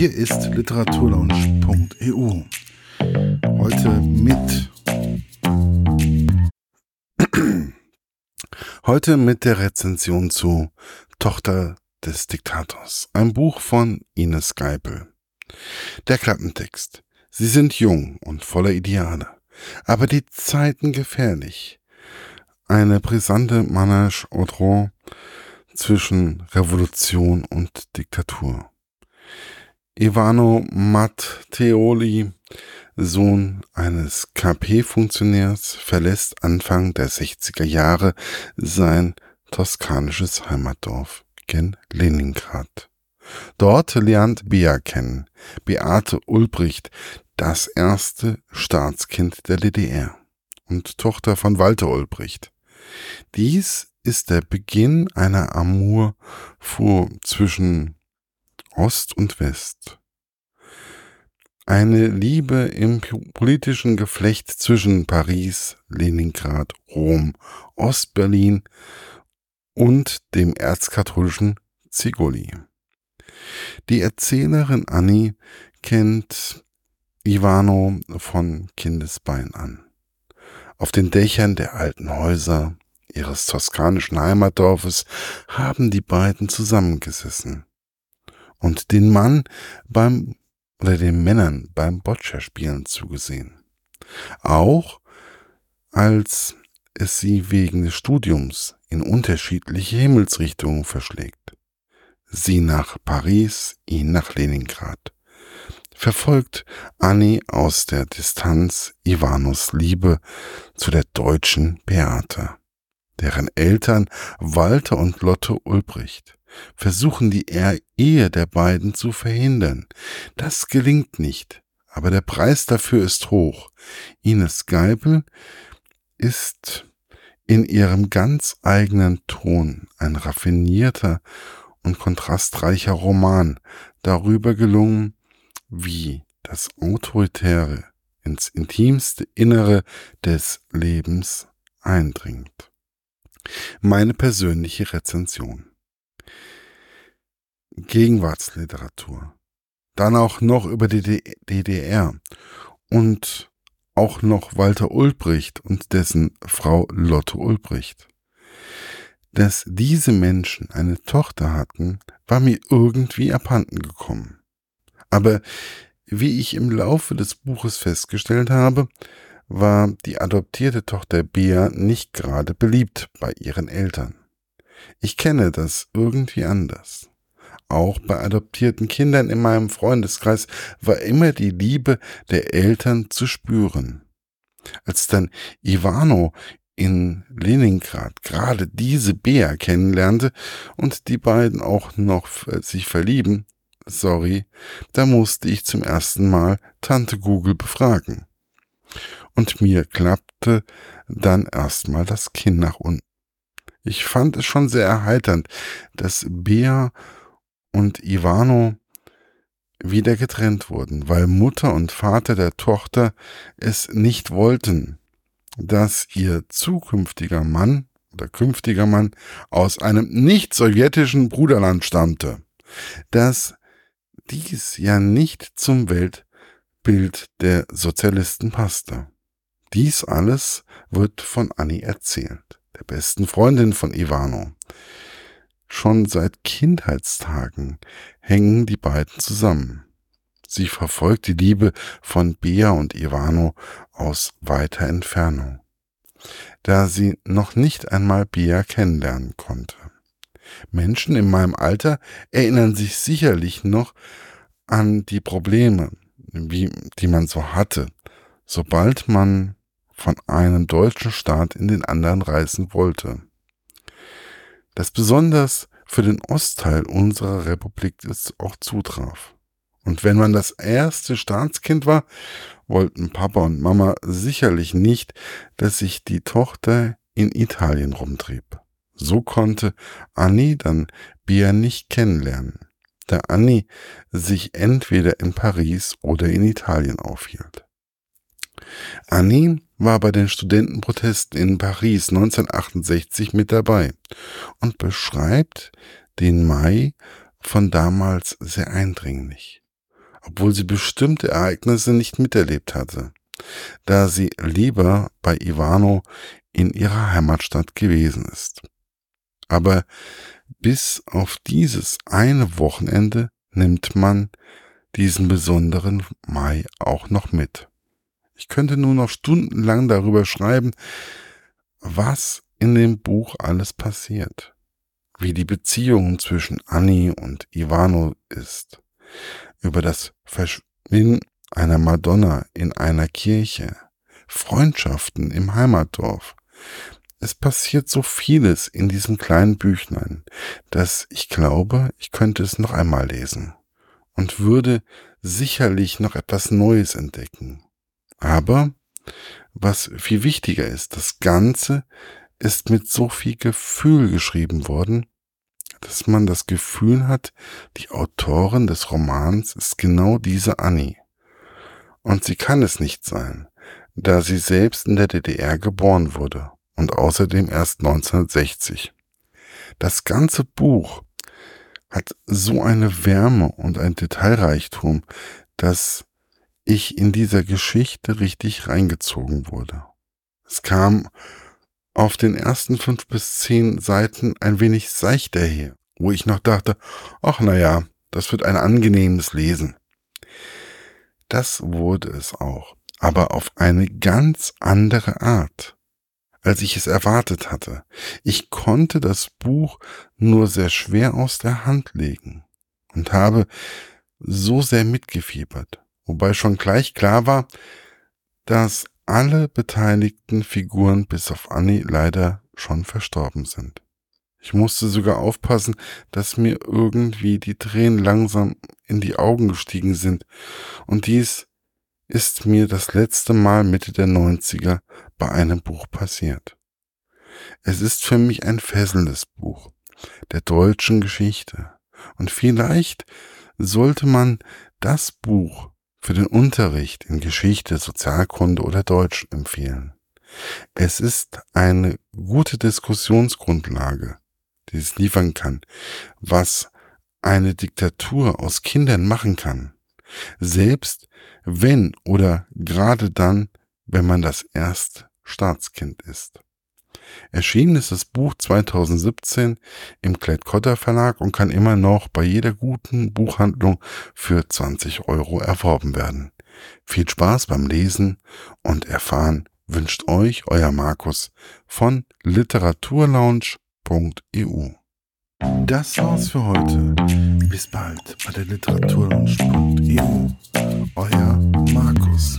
Hier ist literaturlaunch.eu. Heute mit Heute mit der Rezension zu Tochter des Diktators, ein Buch von Ines Geipel. Der Klappentext. Sie sind jung und voller Ideale, aber die Zeiten gefährlich. Eine brisante Manage Audron zwischen Revolution und Diktatur. Ivano Matteoli, Sohn eines KP-Funktionärs, verlässt Anfang der 60er Jahre sein toskanisches Heimatdorf gen Leningrad. Dort lernt Bea kennen, Beate Ulbricht, das erste Staatskind der DDR und Tochter von Walter Ulbricht. Dies ist der Beginn einer Amour zwischen Ost und West. Eine Liebe im politischen Geflecht zwischen Paris, Leningrad, Rom, Ostberlin und dem erzkatholischen Zigoli. Die Erzählerin Annie kennt Ivano von Kindesbein an. Auf den Dächern der alten Häuser ihres toskanischen Heimatdorfes haben die beiden zusammengesessen und den Mann beim oder den Männern beim Boccia-Spielen zugesehen. Auch als es sie wegen des Studiums in unterschiedliche Himmelsrichtungen verschlägt. Sie nach Paris, ihn nach Leningrad. Verfolgt Annie aus der Distanz Ivanos Liebe zu der deutschen Beate, deren Eltern Walter und Lotte Ulbricht versuchen die Ehe der beiden zu verhindern. Das gelingt nicht, aber der Preis dafür ist hoch. Ines Geibel ist in ihrem ganz eigenen Ton ein raffinierter und kontrastreicher Roman darüber gelungen, wie das Autoritäre ins intimste Innere des Lebens eindringt. Meine persönliche Rezension. Gegenwartsliteratur. Dann auch noch über die DDR und auch noch Walter Ulbricht und dessen Frau Lotte Ulbricht. Dass diese Menschen eine Tochter hatten, war mir irgendwie abhanden gekommen. Aber wie ich im Laufe des Buches festgestellt habe, war die adoptierte Tochter Bea nicht gerade beliebt bei ihren Eltern. Ich kenne das irgendwie anders auch bei adoptierten Kindern in meinem Freundeskreis war immer die Liebe der Eltern zu spüren. Als dann Ivano in Leningrad gerade diese Bea kennenlernte und die beiden auch noch sich verlieben, sorry, da musste ich zum ersten Mal Tante Google befragen. Und mir klappte dann erstmal das Kinn nach unten. Ich fand es schon sehr erheiternd, dass Bea und Ivano wieder getrennt wurden, weil Mutter und Vater der Tochter es nicht wollten, dass ihr zukünftiger Mann oder künftiger Mann aus einem nicht sowjetischen Bruderland stammte, dass dies ja nicht zum Weltbild der Sozialisten passte. Dies alles wird von Annie erzählt, der besten Freundin von Ivano. Schon seit Kindheitstagen hängen die beiden zusammen. Sie verfolgt die Liebe von Bea und Ivano aus weiter Entfernung, da sie noch nicht einmal Bea kennenlernen konnte. Menschen in meinem Alter erinnern sich sicherlich noch an die Probleme, wie, die man so hatte, sobald man von einem deutschen Staat in den anderen reisen wollte das besonders für den Ostteil unserer Republik ist, auch zutraf. Und wenn man das erste Staatskind war, wollten Papa und Mama sicherlich nicht, dass sich die Tochter in Italien rumtrieb. So konnte Annie dann Bia nicht kennenlernen, da Annie sich entweder in Paris oder in Italien aufhielt. Annie war bei den Studentenprotesten in Paris 1968 mit dabei und beschreibt den Mai von damals sehr eindringlich. obwohl sie bestimmte Ereignisse nicht miterlebt hatte, da sie lieber bei Ivano in ihrer Heimatstadt gewesen ist. Aber bis auf dieses eine Wochenende nimmt man diesen besonderen Mai auch noch mit. Ich könnte nur noch stundenlang darüber schreiben, was in dem Buch alles passiert, wie die Beziehung zwischen Annie und Ivano ist, über das Verschwinden einer Madonna in einer Kirche, Freundschaften im Heimatdorf. Es passiert so vieles in diesem kleinen Büchlein, dass ich glaube, ich könnte es noch einmal lesen und würde sicherlich noch etwas Neues entdecken. Aber was viel wichtiger ist, das Ganze ist mit so viel Gefühl geschrieben worden, dass man das Gefühl hat, die Autorin des Romans ist genau diese Annie. Und sie kann es nicht sein, da sie selbst in der DDR geboren wurde und außerdem erst 1960. Das ganze Buch hat so eine Wärme und ein Detailreichtum, dass ich in dieser Geschichte richtig reingezogen wurde. Es kam auf den ersten fünf bis zehn Seiten ein wenig seichter her, wo ich noch dachte, ach na ja, das wird ein angenehmes Lesen. Das wurde es auch, aber auf eine ganz andere Art, als ich es erwartet hatte. Ich konnte das Buch nur sehr schwer aus der Hand legen und habe so sehr mitgefiebert, wobei schon gleich klar war, dass alle beteiligten Figuren bis auf Annie leider schon verstorben sind. Ich musste sogar aufpassen, dass mir irgendwie die Tränen langsam in die Augen gestiegen sind. Und dies ist mir das letzte Mal Mitte der 90er bei einem Buch passiert. Es ist für mich ein fesselndes Buch der deutschen Geschichte. Und vielleicht sollte man das Buch für den Unterricht in Geschichte, Sozialkunde oder Deutsch empfehlen. Es ist eine gute Diskussionsgrundlage, die es liefern kann, was eine Diktatur aus Kindern machen kann, selbst wenn oder gerade dann, wenn man das erst Staatskind ist. Erschienen ist das Buch 2017 im Klett-Cotta Verlag und kann immer noch bei jeder guten Buchhandlung für 20 Euro erworben werden. Viel Spaß beim Lesen und Erfahren wünscht euch euer Markus von literaturlaunch.eu. Das war's für heute. Bis bald bei der literaturlaunch.eu. Euer Markus.